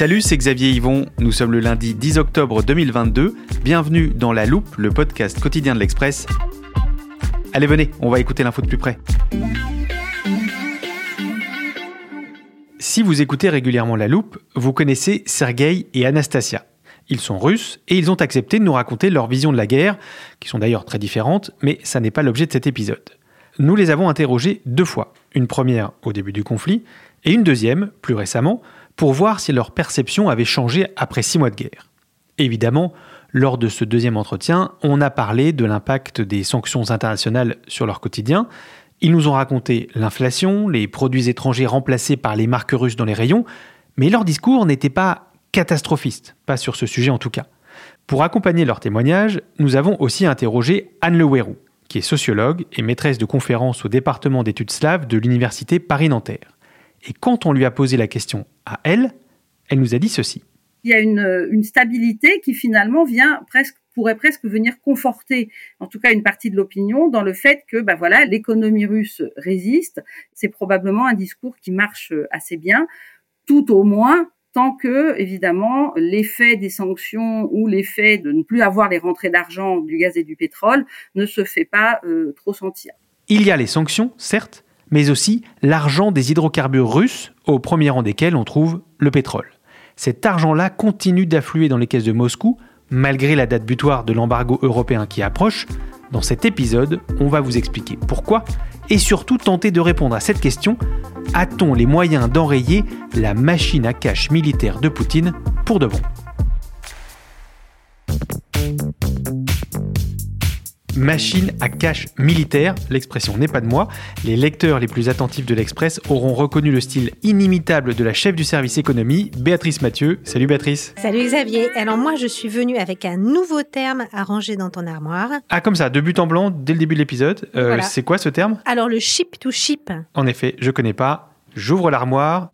Salut, c'est Xavier Yvon. Nous sommes le lundi 10 octobre 2022. Bienvenue dans La Loupe, le podcast quotidien de l'Express. Allez, venez, on va écouter l'info de plus près. Si vous écoutez régulièrement La Loupe, vous connaissez Sergei et Anastasia. Ils sont russes et ils ont accepté de nous raconter leur vision de la guerre, qui sont d'ailleurs très différentes, mais ça n'est pas l'objet de cet épisode. Nous les avons interrogés deux fois, une première au début du conflit et une deuxième, plus récemment, pour voir si leur perception avait changé après six mois de guerre. Évidemment, lors de ce deuxième entretien, on a parlé de l'impact des sanctions internationales sur leur quotidien. Ils nous ont raconté l'inflation, les produits étrangers remplacés par les marques russes dans les rayons, mais leur discours n'était pas catastrophiste, pas sur ce sujet en tout cas. Pour accompagner leur témoignage, nous avons aussi interrogé Anne Lewerou, qui est sociologue et maîtresse de conférences au département d'études slaves de l'université Paris-Nanterre. Et quand on lui a posé la question à elle, elle nous a dit ceci. Il y a une, une stabilité qui finalement vient presque pourrait presque venir conforter, en tout cas une partie de l'opinion, dans le fait que, bah voilà, l'économie russe résiste. C'est probablement un discours qui marche assez bien, tout au moins tant que, évidemment, l'effet des sanctions ou l'effet de ne plus avoir les rentrées d'argent du gaz et du pétrole ne se fait pas euh, trop sentir. Il y a les sanctions, certes, mais aussi l'argent des hydrocarbures russes, au premier rang desquels on trouve le pétrole. Cet argent-là continue d'affluer dans les caisses de Moscou, malgré la date butoir de l'embargo européen qui approche. Dans cet épisode, on va vous expliquer pourquoi et surtout tenter de répondre à cette question a-t-on les moyens d'enrayer la machine à cash militaire de Poutine pour de bon? Machine à cash militaire, l'expression n'est pas de moi. Les lecteurs les plus attentifs de l'Express auront reconnu le style inimitable de la chef du service économie, Béatrice Mathieu. Salut Béatrice. Salut Xavier. Alors moi je suis venue avec un nouveau terme à ranger dans ton armoire. Ah comme ça, de but en blanc dès le début de l'épisode. Euh, Voilà. C'est quoi ce terme? Alors le ship to ship. En effet, je connais pas. J'ouvre l'armoire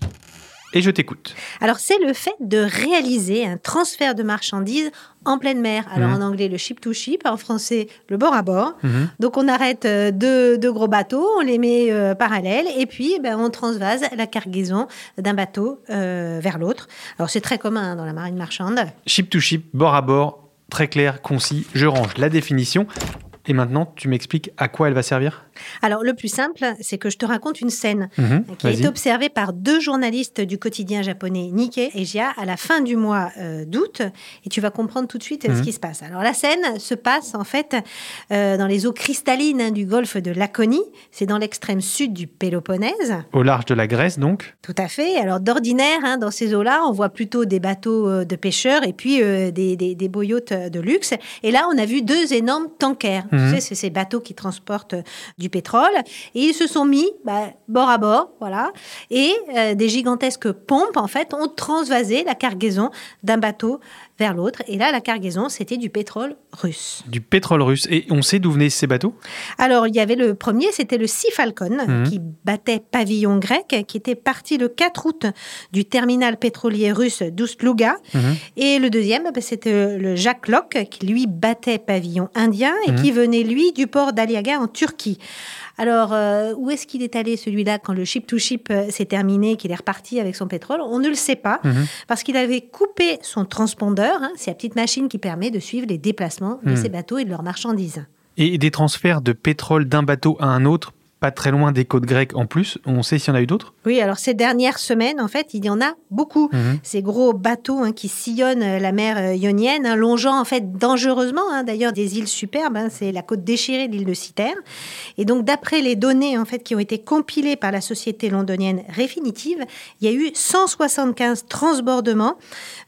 et je t'écoute. Alors c'est le fait de réaliser un transfert de marchandises en pleine mer. Alors Mhm. en anglais le ship to ship, en français le bord à bord. Mhm. Donc on arrête euh, deux, deux gros bateaux, on les met euh, parallèles et puis ben, on transvase la cargaison d'un bateau euh, vers l'autre. Alors c'est très commun hein, dans la marine marchande. Ship to ship, bord à bord, très clair, concis. Je range la définition. Et maintenant, tu m'expliques à quoi elle va servir? Alors le plus simple, c'est que je te raconte une scène. Mhm, qui a vas-y. été observé par deux journalistes du quotidien japonais Nikkei et Jia à la fin du mois euh, d'août. Et tu vas comprendre tout de suite euh, Mhm. ce qui se passe. Alors la scène se passe en fait euh, dans les eaux cristallines hein, du golfe de Laconie. C'est dans l'extrême sud du Péloponnèse. Au large de la Grèce, donc? Tout à fait. Alors d'ordinaire, hein, dans ces eaux-là, on voit plutôt des bateaux euh, de pêcheurs et puis des, des, des beaux yachts de luxe. Et là, on a vu deux énormes tankers. Mhm. Tu sais, c'est ces bateaux qui transportent euh, du pétrole. Et ils se sont mis bah, bord à bord, voilà. Et euh, des gigantesques pompes, en fait, ont transvasé la cargaison d'un bateau vers l'autre. Et là, la cargaison, c'était du pétrole russe. Du pétrole russe. Et on sait d'où venaient ces bateaux? Alors, il y avait le premier, c'était le Sea Falcon, Mhm. qui battait pavillon grec, qui était parti le 4 août du terminal pétrolier russe d'Oust-Luga. Mhm. Et le deuxième, bah, c'était le Jacques Locke, qui lui battait pavillon indien et Mhm. qui venait, lui, du port d'Aliaga en Turquie. Alors, euh, où est-ce qu'il est allé, celui-là, quand le ship-to-ship euh, s'est terminé, qu'il est reparti avec son pétrole? On ne le sait pas, Mhm. parce qu'il avait coupé son transpondeur, hein, c'est la petite machine qui permet de suivre les déplacements de Mhm. ces bateaux et de leurs marchandises. Et des transferts de pétrole d'un bateau à un autre, pas très loin des côtes grecques en plus. On sait s'il y en a eu d'autres? Oui, alors ces dernières semaines, en fait, il y en a beaucoup. Mhm. Ces gros bateaux hein, qui sillonnent euh, la mer euh, Ionienne, hein, longeant en fait dangereusement, hein, d'ailleurs, des îles superbes. c'est la côte déchirée de l'île de Citerre. Et donc, d'après les données en fait qui ont été compilées par la société londonienne Refinitiv, il y a eu 175 transbordements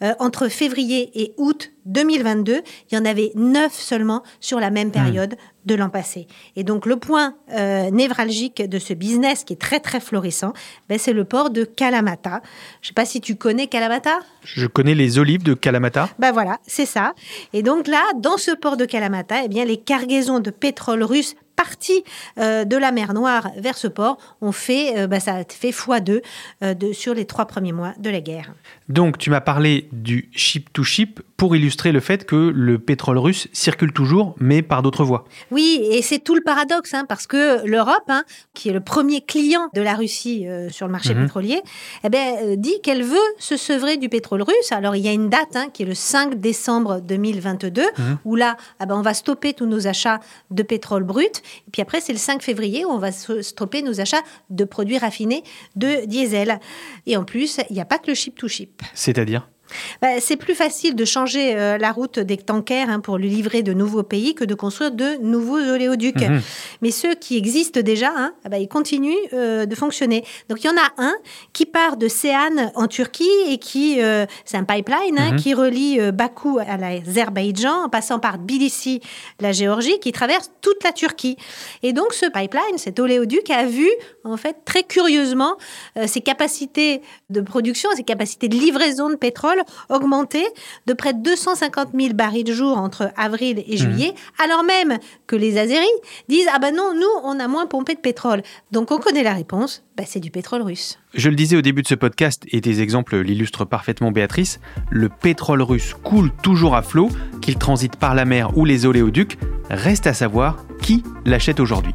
euh, entre février et août 2022, il y en avait 9 seulement sur la même période de l'an passé. Et donc le point euh, névralgique de ce business qui est très très florissant, ben, c'est le port de Kalamata. Je ne sais pas si tu connais Kalamata? Je connais les olives de Kalamata. Ben voilà, c'est ça. Et donc là, dans ce port de Kalamata, eh bien, les cargaisons de pétrole russe partie euh, de la mer Noire vers ce port ont fait, euh, bah, ça a fait x2 euh, de, sur les trois premiers mois de la guerre. Donc tu m'as parlé du ship to ship pour illustrer le fait que le pétrole russe circule toujours, mais par d'autres voies. Oui, et c'est tout le paradoxe, hein, parce que l'Europe, hein, qui est le premier client de la Russie sur le marché Mhm. pétrolier, eh ben, dit qu'elle veut se sevrer du pétrole russe. Alors il y a une date hein, qui est le 5 décembre 2022, Mhm. où là, ah ben, on va stopper tous nos achats de pétrole brut. Et puis après, c'est le 5 février où on va stopper nos achats de produits raffinés de diesel. Et en plus, il n'y a pas que le ship to ship. C'est-à-dire? Bah, c'est plus facile de changer euh, la route des tankers hein, pour lui livrer de nouveaux pays que de construire de nouveaux oléoducs. Mhm. Mais ceux qui existent déjà, hein, ah bah, ils continuent euh, de fonctionner. Donc il y en a un qui part de Céane en Turquie et qui, euh, c'est un pipeline hein, Mhm. qui relie euh, Bakou à l'Azerbaïdjan en passant par Tbilissi, la Géorgie, qui traverse toute la Turquie. Et donc ce pipeline, cet oléoduc, a vu en fait très curieusement ses capacités de production, ses capacités de livraison de pétrole augmenter de près de 250 000 barils de jour entre avril et juillet, alors même que les Azéris disent ah ben non, nous on a moins pompé de pétrole. Donc on connaît la réponse, bah, c'est du pétrole russe. Je le disais au début de ce podcast, et tes exemples l'illustrent parfaitement Béatrice, le pétrole russe coule toujours à flot, qu'il transite par la mer ou les oléoducs, reste à savoir qui l'achète aujourd'hui.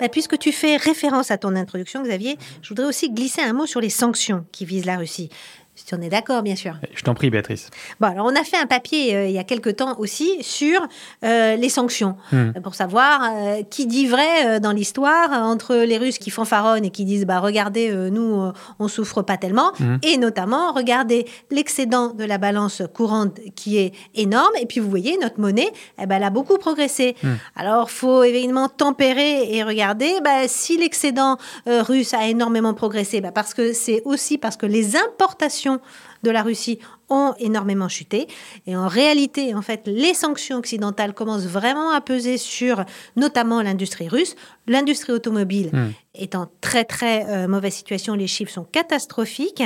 Bah, puisque tu fais référence à ton introduction, Xavier, je voudrais aussi glisser un mot sur les sanctions qui visent la Russie. Si on est d'accord, bien sûr. Je t'en prie Béatrice. Bon, alors on a fait un papier euh, il y a quelque temps aussi sur euh, les sanctions, Hmm. euh, pour savoir euh, qui dit vrai dans l'histoire entre les Russes qui fanfaronnent et qui disent bah regardez nous on souffre pas tellement, Hmm. et notamment regardez l'excédent de la balance courante qui est énorme et puis vous voyez notre monnaie eh ben, elle a beaucoup progressé. Hmm. Alors faut évidemment tempérer et regarder bah, si l'excédent russe a énormément progressé, bah, parce que c'est aussi parce que les importations de la Russie ont énormément chuté. Et en réalité, en fait, les sanctions occidentales commencent vraiment à peser sur notamment l'industrie russe. L'industrie automobile Hmm. est en très très euh, mauvaise situation. Les chiffres sont catastrophiques.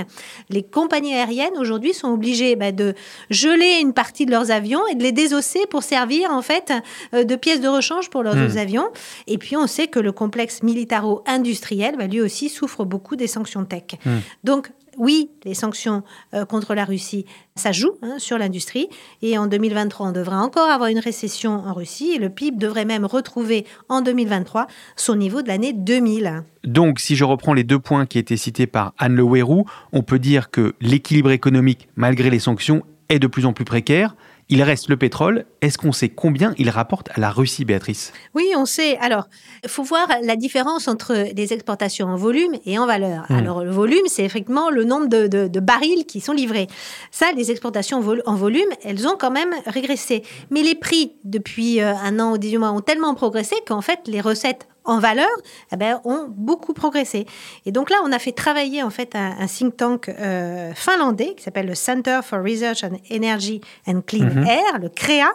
Les compagnies aériennes aujourd'hui sont obligées bah, de geler une partie de leurs avions et de les désosser pour servir en fait euh, de pièces de rechange pour leurs Hmm. autres avions. Et puis on sait que le complexe militaro-industriel, bah, lui aussi, souffre beaucoup des sanctions tech. Hmm. Donc oui, les sanctions euh, contre la Russie, ça joue hein, sur l'industrie. Et en 2023, on devrait encore avoir une récession en Russie. Et le PIB devrait même retrouver en 2023 son niveau de l'année 2000. Donc, si je reprends les deux points qui étaient cités par Anne Le Houerou, on peut dire que l'équilibre économique, malgré les sanctions, est de plus en plus précaire. Il reste le pétrole. Est-ce qu'on sait combien il rapporte à la Russie, Béatrice? Oui, on sait. Alors, il faut voir la différence entre les exportations en volume et en valeur. Mm. Alors, le volume, c'est effectivement le nombre de, de- de barils qui sont livrés. Ça, les exportations en volume, elles ont quand même régressé. Mais les prix, depuis euh, un an ou 18 mois, ont tellement progressé qu'en fait, les recettes en valeur eh ben, ont beaucoup progressé. Et donc là, on a fait travailler en fait un, un think tank euh, finlandais qui s'appelle le Center for Research on Energy and Clean Mhm. Air, le CREA.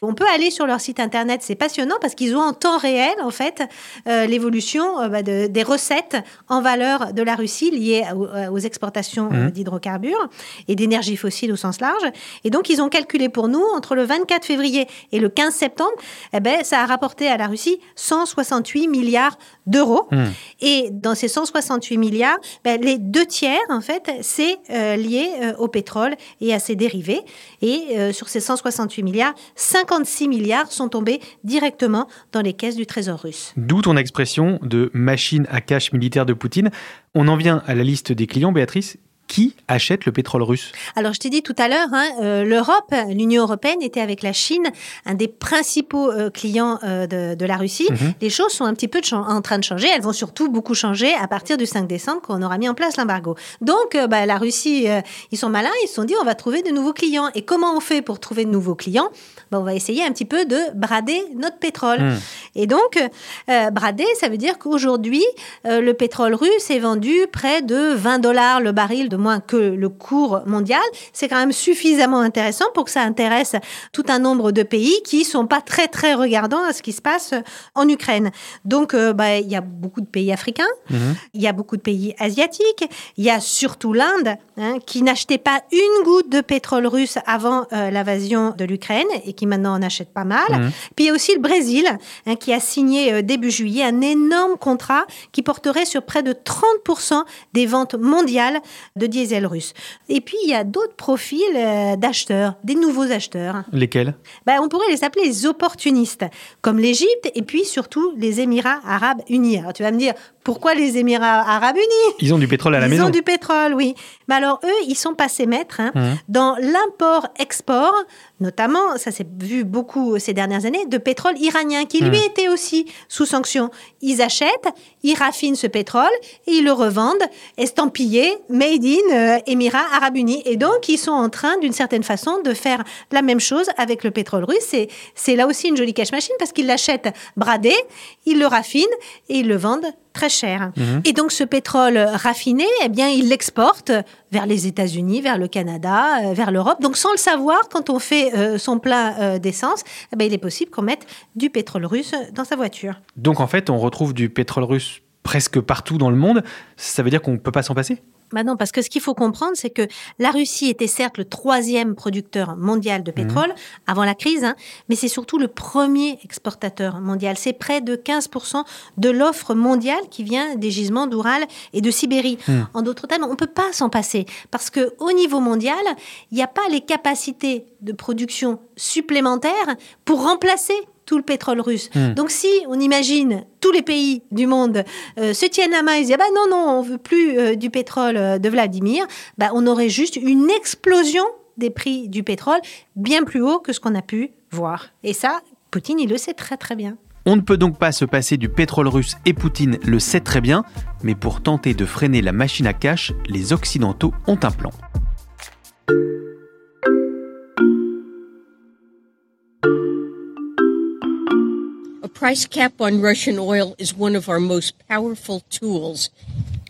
On peut aller sur leur site internet, c'est passionnant parce qu'ils ont en temps réel en fait euh, l'évolution euh, bah, de- des recettes en valeur de la Russie liées aux, aux exportations Mhm. d'hydrocarbures et d'énergie fossile au sens large. Et donc ils ont calculé pour nous entre le 24 février et le 15 septembre, eh ben, ça a rapporté à la Russie 168 milliards d'euros. Hmm. Et dans ces 168 milliards, ben, les deux tiers, en fait, c'est euh, lié euh, au pétrole et à ses dérivés. Et euh, sur ces 168 milliards, 56 milliards sont tombés directement dans les caisses du Trésor russe. D'où ton expression de machine à cash militaire de Poutine. On en vient à la liste des clients, Béatrice qui achète le pétrole russe Alors, je t'ai dit tout à l'heure, hein, euh, l'Europe, l'Union européenne était avec la Chine un des principaux euh, clients euh, de, de, la Russie. Mhm. Les choses sont un petit peu de en train de changer. Elles vont surtout beaucoup changer à partir du 5 décembre quand on aura mis en place l'embargo. Donc, bah, la Russie, ils sont malins, ils se sont dit on va trouver de nouveaux clients. Et comment on fait pour trouver de nouveaux clients? Bah, On va essayer un petit peu de brader notre pétrole. Hmm. Et donc, brader, ça veut dire qu'aujourd'hui, le pétrole russe est vendu près de 20 dollars le baril de moins que le cours mondial. C'est quand même suffisamment intéressant pour que ça intéresse tout un nombre de pays qui sont pas très très regardants à ce qui se passe en Ukraine. Donc, euh, bah, il y a beaucoup de pays africains, Mhm. il y a beaucoup de pays asiatiques, il y a surtout l'Inde hein, qui n'achetait pas une goutte de pétrole russe avant euh, l'invasion de l'Ukraine et qui maintenant en achète pas mal. Mhm. Puis il y a aussi le Brésil hein, qui a signé euh, début juillet un énorme contrat qui porterait sur près de 30% des ventes mondiales de diesel russe. Et puis il y a d'autres profils euh, d'acheteurs, des nouveaux acheteurs. Lesquels? Ben, on pourrait les appeler les opportunistes, comme l'Égypte et puis surtout les Émirats arabes unis. Alors tu vas me dire, pourquoi les Émirats arabes unis? Ils ont du pétrole à la Ils maison. ont du pétrole, oui. Mais alors eux, ils sont passés maîtres hein, Mhm. dans l'import-export, notamment, ça s'est vu beaucoup ces dernières années, de pétrole iranien qui lui Mhm. était aussi sous sanction. Ils achètent, ils raffinent ce pétrole et ils le revendent estampillé Made in euh, Émirats Arabes Unis. Et donc, ils sont en train, d'une certaine façon, de faire la même chose avec le pétrole russe. Et c'est là aussi une jolie cash machine parce qu'ils l'achètent bradé, ils le raffinent et ils le vendent très cher. Mhm. Et donc ce pétrole raffiné, eh bien, il l'exporte vers les États-Unis, vers le Canada, euh, vers l'Europe. Donc sans le savoir, quand on fait euh, son plein euh, d'essence, eh ben, il est possible qu'on mette du pétrole russe dans sa voiture. Donc en fait, on retrouve du pétrole russe presque partout dans le monde. Ça veut dire qu'on ne peut pas s'en passer? Bah non, parce que ce qu'il faut comprendre, c'est que la Russie était certes le troisième producteur mondial de pétrole avant la crise, hein, mais c'est surtout le premier exportateur mondial. C'est près de 15% de l'offre mondiale qui vient des gisements d'Oural et de Sibérie. Hmm. En d'autres termes, on ne peut pas s'en passer parce que au niveau mondial, il n'y a pas les capacités de production supplémentaires pour remplacer tout le pétrole russe. Hmm. Donc si on imagine tous les pays du monde euh, se tiennent la main et se disent ah bah non non on veut plus euh, du pétrole euh, de Vladimir, bah, on aurait juste une explosion des prix du pétrole bien plus haut que ce qu'on a pu voir. Et ça, Poutine il le sait très très bien. On ne peut donc pas se passer du pétrole russe et Poutine le sait très bien, mais pour tenter de freiner la machine à cash, les Occidentaux ont un plan. Price cap on Russian oil is one of our most powerful tools.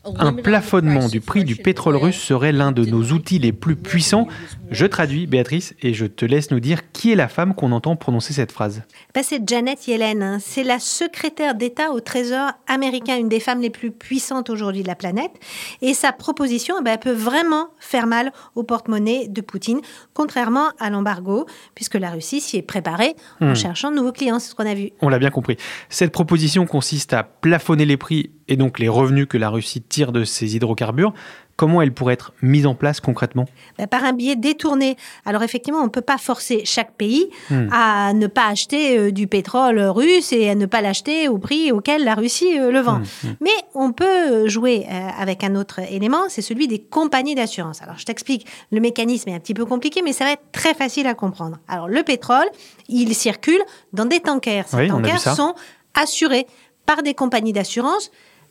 A Un plafonnement du prix du pétrole russe serait l'un de nos outils les plus puissants. Je traduis, Béatrice, et je te laisse nous dire qui est la femme qu'on entend prononcer cette phrase. Bah, c'est Janet Yellen, hein. c'est la secrétaire d'État au Trésor américain, une des femmes les plus puissantes aujourd'hui de la planète. Et sa proposition, eh elle peut vraiment faire mal au porte-monnaie de Poutine, contrairement à l'embargo, puisque la Russie s'y est préparée en Hmm. cherchant de nouveaux clients, c'est ce qu'on a vu. On l'a bien compris. Cette proposition consiste à plafonner les prix et donc les revenus que la Russie tire de ses hydrocarbures. Comment elle pourrait être mise en place concrètement Bah, par un biais détourné. Alors effectivement, on ne peut pas forcer chaque pays Hmm. à ne pas acheter euh, du pétrole russe et à ne pas l'acheter au prix auquel la Russie euh, le vend. Hmm, hmm. Mais on peut jouer euh, avec un autre élément, c'est celui des compagnies d'assurance. Alors je t'explique, le mécanisme est un petit peu compliqué, mais ça va être très facile à comprendre. Alors le pétrole, il circule dans des tankers. Ces Oui, tankers sont assurés par des compagnies d'assurance.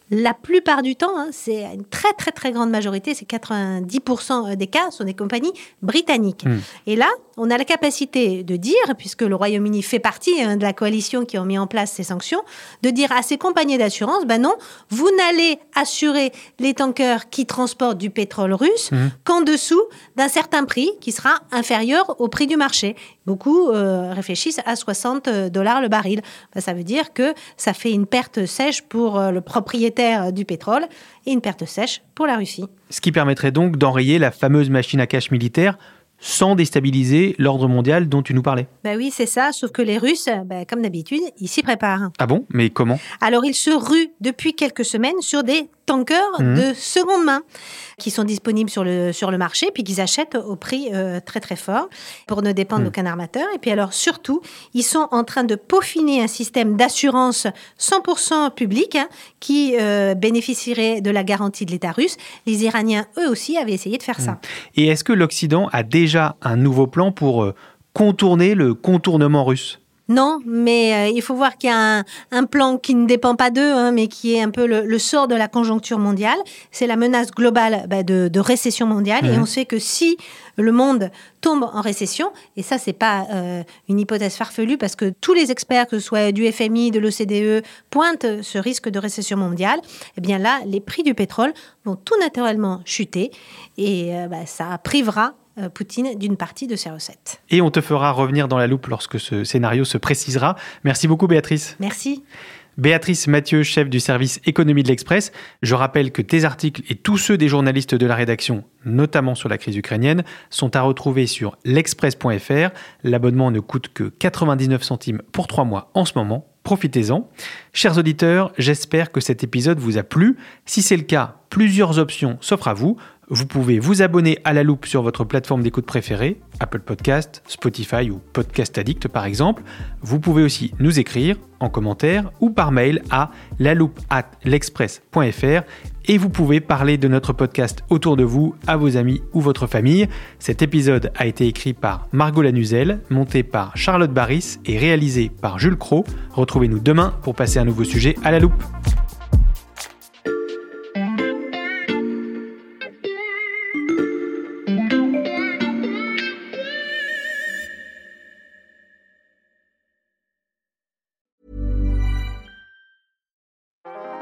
La plupart du temps, hein, c'est une très très très grande majorité, c'est 90% des cas, sont des compagnies britanniques. Hmm. Et là, on a la capacité de dire, puisque le Royaume-Uni fait partie hein, de la coalition qui ont mis en place ces sanctions, de dire à ces compagnies d'assurance, ben non, vous n'allez assurer les tankers qui transportent du pétrole russe Mhm. qu'en dessous d'un certain prix qui sera inférieur au prix du marché. Beaucoup euh, réfléchissent à 60 dollars le baril. Ben, ça veut dire que ça fait une perte sèche pour euh, le propriétaire du pétrole et une perte sèche pour la Russie. Ce qui permettrait donc d'enrayer la fameuse machine à cash militaire sans déstabiliser l'ordre mondial dont tu nous parlais. Bah oui, c'est ça, sauf que les Russes, bah, comme d'habitude, ils s'y préparent. Ah bon? Mais comment? Alors, ils se ruent depuis quelques semaines sur des tankers Mhm. de seconde main qui sont disponibles sur le, sur le marché, puis qu'ils achètent au prix euh, très très fort pour ne dépendre Mhm. d'aucun armateur. Et puis alors, surtout, ils sont en train de peaufiner un système d'assurance 100% public hein, qui euh, bénéficierait de la garantie de l'État russe. Les Iraniens, eux aussi, avaient essayé de faire ça. Et est-ce que l'Occident a déjà un nouveau plan pour euh, contourner le contournement russe? Non, mais euh, il faut voir qu'il y a un, un plan qui ne dépend pas d'eux, hein, mais qui est un peu le, le sort de la conjoncture mondiale. C'est la menace globale bah, de, de récession mondiale. Et on sait que si le monde tombe en récession, et ça, c'est pas euh, une hypothèse farfelue, parce que tous les experts, que ce soit du FMI, de l'OCDE, pointent ce risque de récession mondiale, eh bien là, les prix du pétrole vont tout naturellement chuter, et euh, bah, ça privera euh, Poutine d'une partie de ses recettes. Et on te fera revenir dans la loupe lorsque ce scénario se précisera. Merci beaucoup Béatrice. Merci. Béatrice Mathieu, chef du service économie de l'Express. Je rappelle que tes articles et tous ceux des journalistes de la rédaction, notamment sur la crise ukrainienne, sont à retrouver sur l'express.fr. L'abonnement ne coûte que 99 centimes pour trois mois en ce moment. Profitez-en. Chers auditeurs, j'espère que cet épisode vous a plu. Si c'est le cas, plusieurs options s'offrent à vous. Vous pouvez vous abonner à la loupe sur votre plateforme d'écoute préférée, Apple Podcast, Spotify ou Podcast Addict par exemple. Vous pouvez aussi nous écrire en commentaire ou par mail à laloupe at l'express.fr et vous pouvez parler de notre podcast autour de vous, à vos amis ou votre famille. Cet épisode a été écrit par Margot Lanuzel, monté par Charlotte Barris et réalisé par Jules Cro. Retrouvez-nous demain pour passer un nouveau sujet à la loupe.